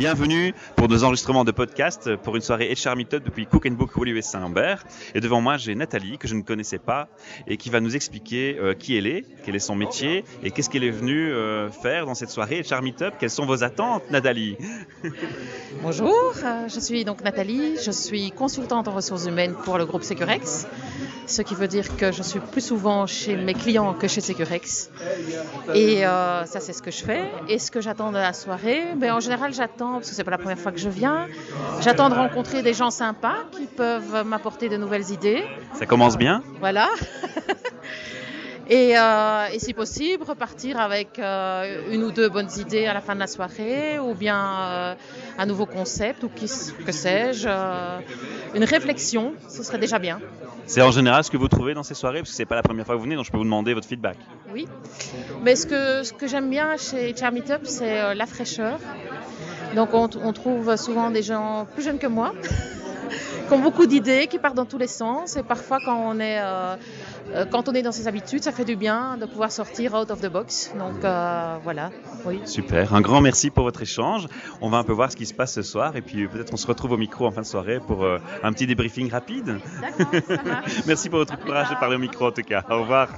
Bienvenue pour nos enregistrements de podcast pour une soirée HR Meetup depuis Cook and Book Woluwe Saint-Humbert. Et devant moi, j'ai Nathalie, que je ne connaissais pas, et qui va nous expliquer euh, qui elle est, quel est son métier, et qu'est-ce qu'elle est venue euh, faire dans cette soirée HR Meetup. Quelles sont vos attentes, Nathalie? Bonjour, euh, je suis donc Nathalie, je suis consultante en ressources humaines pour le groupe Securex, ce qui veut dire que je suis plus souvent chez mes clients que chez Securex. Et euh, ça, c'est ce que je fais. Et ce que j'attends de la soirée, ben, en général, j'attends, parce que c'est pas la première fois que je viens, j'attends de rencontrer des gens sympas qui peuvent m'apporter de nouvelles idées. Ça commence bien? Voilà. Et, euh, et si possible, repartir avec euh, une ou deux bonnes idées à la fin de la soirée, ou bien euh, un nouveau concept, ou qui, que sais-je, une réflexion, ce serait déjà bien. C'est en général ce que vous trouvez dans ces soirées, parce que c'est pas la première fois que vous venez, donc je peux vous demander votre feedback. Oui. Mais ce que, ce que j'aime bien chez HR Meetup, c'est euh, la fraîcheur. Donc on, on trouve souvent des gens plus jeunes que moi, qui ont beaucoup d'idées, qui partent dans tous les sens. Et parfois, quand on est, euh, euh, quand on est dans ses habitudes, ça fait du bien de pouvoir sortir out of the box. Donc euh, voilà, oui. Super, un grand merci pour votre échange. On va un peu voir ce qui se passe ce soir, et puis peut-être on se retrouve au micro en fin de soirée pour euh, un petit débriefing rapide. D'accord. Merci pour votre courage de parler au micro en tout cas. Au revoir.